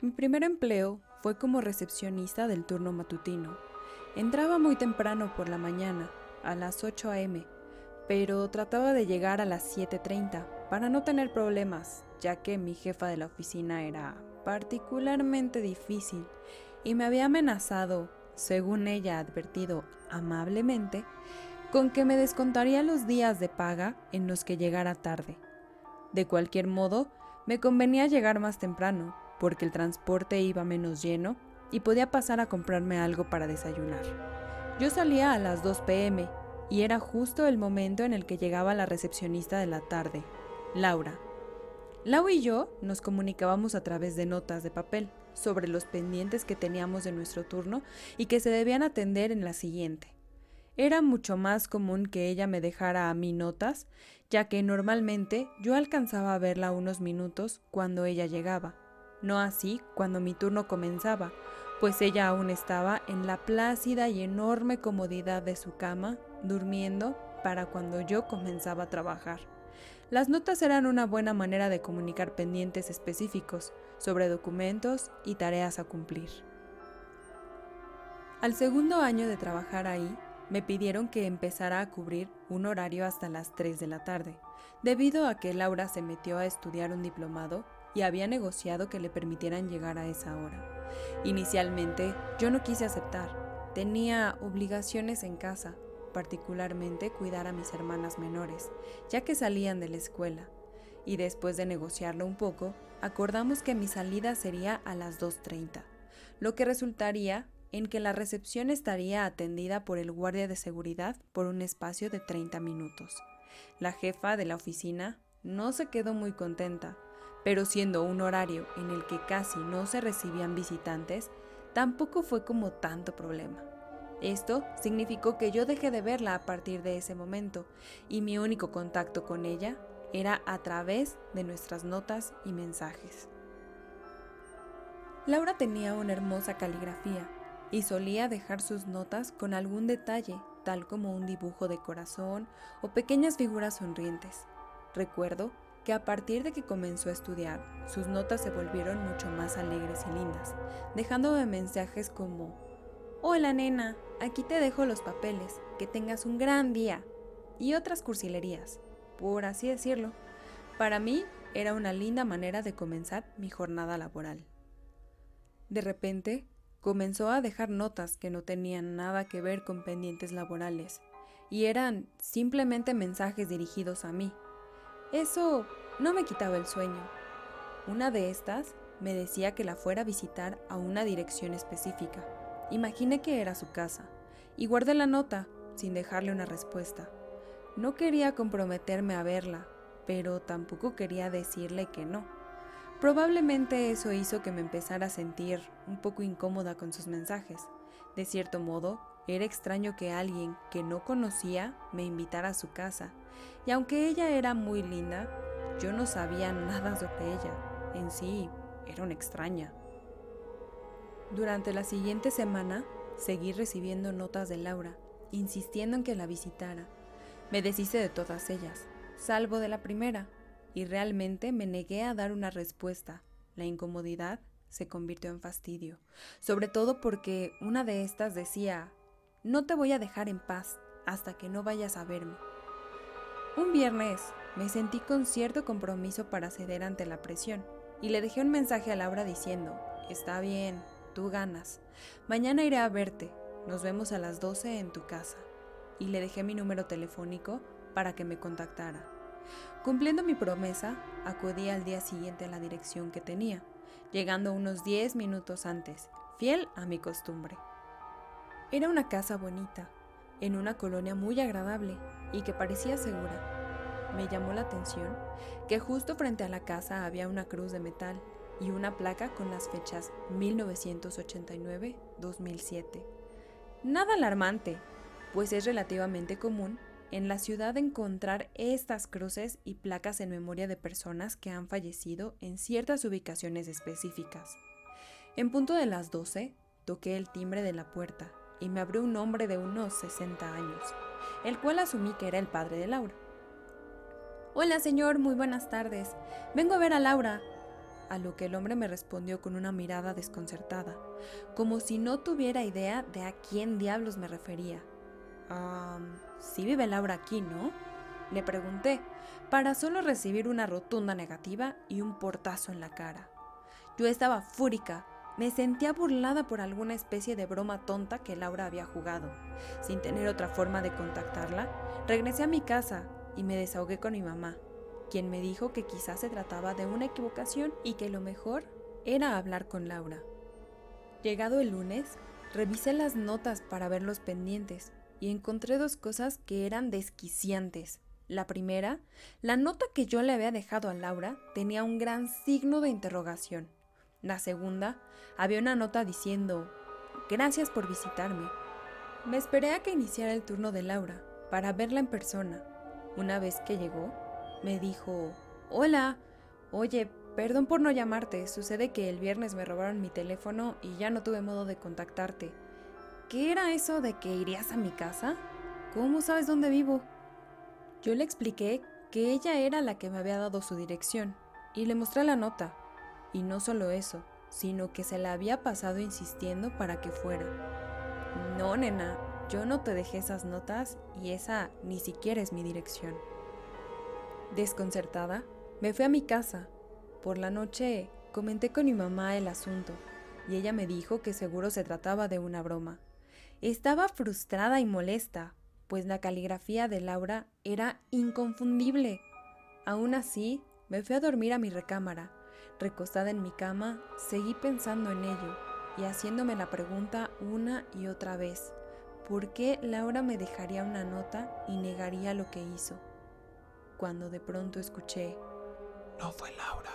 Mi primer empleo fue como recepcionista del turno matutino. Entraba muy temprano por la mañana, a las 8 a.m., pero trataba de llegar a las 7.30 para no tener problemas, ya que mi jefa de la oficina era particularmente difícil y me había amenazado, según ella advertido amablemente, con que me descontaría los días de paga en los que llegara tarde. De cualquier modo, me convenía llegar más temprano, porque el transporte iba menos lleno y podía pasar a comprarme algo para desayunar. Yo salía a las 2 pm y era justo el momento en el que llegaba la recepcionista de la tarde, Laura. Lau y yo nos comunicábamos a través de notas de papel sobre los pendientes que teníamos de nuestro turno y que se debían atender en la siguiente. Era mucho más común que ella me dejara a mí notas, ya que normalmente yo alcanzaba a verla unos minutos cuando ella llegaba, no así cuando mi turno comenzaba, pues ella aún estaba en la plácida y enorme comodidad de su cama, durmiendo para cuando yo comenzaba a trabajar. Las notas eran una buena manera de comunicar pendientes específicos sobre documentos y tareas a cumplir. Al segundo año de trabajar ahí, me pidieron que empezara a cubrir un horario hasta las 3 de la tarde, debido a que Laura se metió a estudiar un diplomado y había negociado que le permitieran llegar a esa hora. Inicialmente yo no quise aceptar, tenía obligaciones en casa, particularmente cuidar a mis hermanas menores, ya que salían de la escuela, y después de negociarlo un poco, acordamos que mi salida sería a las 2.30, lo que resultaría en que la recepción estaría atendida por el guardia de seguridad por un espacio de 30 minutos. La jefa de la oficina no se quedó muy contenta, pero siendo un horario en el que casi no se recibían visitantes, tampoco fue como tanto problema. Esto significó que yo dejé de verla a partir de ese momento y mi único contacto con ella era a través de nuestras notas y mensajes. Laura tenía una hermosa caligrafía y solía dejar sus notas con algún detalle, tal como un dibujo de corazón o pequeñas figuras sonrientes. Recuerdo que a partir de que comenzó a estudiar, sus notas se volvieron mucho más alegres y lindas, dejándome mensajes como, Hola nena, aquí te dejo los papeles, que tengas un gran día, y otras cursilerías, por así decirlo. Para mí era una linda manera de comenzar mi jornada laboral. De repente, comenzó a dejar notas que no tenían nada que ver con pendientes laborales y eran simplemente mensajes dirigidos a mí. Eso no me quitaba el sueño. Una de estas me decía que la fuera a visitar a una dirección específica. Imaginé que era su casa y guardé la nota sin dejarle una respuesta. No quería comprometerme a verla, pero tampoco quería decirle que no. Probablemente eso hizo que me empezara a sentir un poco incómoda con sus mensajes. De cierto modo, era extraño que alguien que no conocía me invitara a su casa, y aunque ella era muy linda, yo no sabía nada sobre ella. En sí, era una extraña. Durante la siguiente semana, seguí recibiendo notas de Laura, insistiendo en que la visitara. Me deshice de todas ellas, salvo de la primera, y realmente me negué a dar una respuesta. La incomodidad se convirtió en fastidio, sobre todo porque una de estas decía, no te voy a dejar en paz hasta que no vayas a verme. Un viernes me sentí con cierto compromiso para ceder ante la presión y le dejé un mensaje a Laura diciendo, está bien, tú ganas, mañana iré a verte, nos vemos a las 12 en tu casa. Y le dejé mi número telefónico para que me contactara. Cumpliendo mi promesa, acudí al día siguiente a la dirección que tenía, llegando unos 10 minutos antes, fiel a mi costumbre. Era una casa bonita, en una colonia muy agradable y que parecía segura. Me llamó la atención que justo frente a la casa había una cruz de metal y una placa con las fechas 1989-2007. Nada alarmante, pues es relativamente común en la ciudad encontrar estas cruces y placas en memoria de personas que han fallecido en ciertas ubicaciones específicas. En punto de las 12, toqué el timbre de la puerta y me abrió un hombre de unos 60 años, el cual asumí que era el padre de Laura. Hola señor, muy buenas tardes. Vengo a ver a Laura. a lo que el hombre me respondió con una mirada desconcertada, como si no tuviera idea de a quién diablos me refería. Ah, sí vive Laura aquí, ¿no? Le pregunté, para solo recibir una rotunda negativa y un portazo en la cara. Yo estaba fúrica, me sentía burlada por alguna especie de broma tonta que Laura había jugado. Sin tener otra forma de contactarla, regresé a mi casa y me desahogué con mi mamá, quien me dijo que quizás se trataba de una equivocación y que lo mejor era hablar con Laura. Llegado el lunes, revisé las notas para ver los pendientes y encontré dos cosas que eran desquiciantes. La primera, la nota que yo le había dejado a Laura tenía un gran signo de interrogación. La segunda, había una nota diciendo, gracias por visitarme. Me esperé a que iniciara el turno de Laura para verla en persona. Una vez que llegó, me dijo, hola, oye, perdón por no llamarte, sucede que el viernes me robaron mi teléfono y ya no tuve modo de contactarte. ¿Qué era eso de que irías a mi casa? ¿Cómo sabes dónde vivo? Yo le expliqué que ella era la que me había dado su dirección y le mostré la nota. Y no solo eso, sino que se la había pasado insistiendo para que fuera. No, nena, yo no te dejé esas notas y esa ni siquiera es mi dirección. Desconcertada, me fui a mi casa. Por la noche comenté con mi mamá el asunto y ella me dijo que seguro se trataba de una broma. Estaba frustrada y molesta, pues la caligrafía de Laura era inconfundible. Aún así, me fui a dormir a mi recámara. Recostada en mi cama, seguí pensando en ello y haciéndome la pregunta una y otra vez. ¿Por qué Laura me dejaría una nota y negaría lo que hizo? Cuando de pronto escuché... No fue Laura.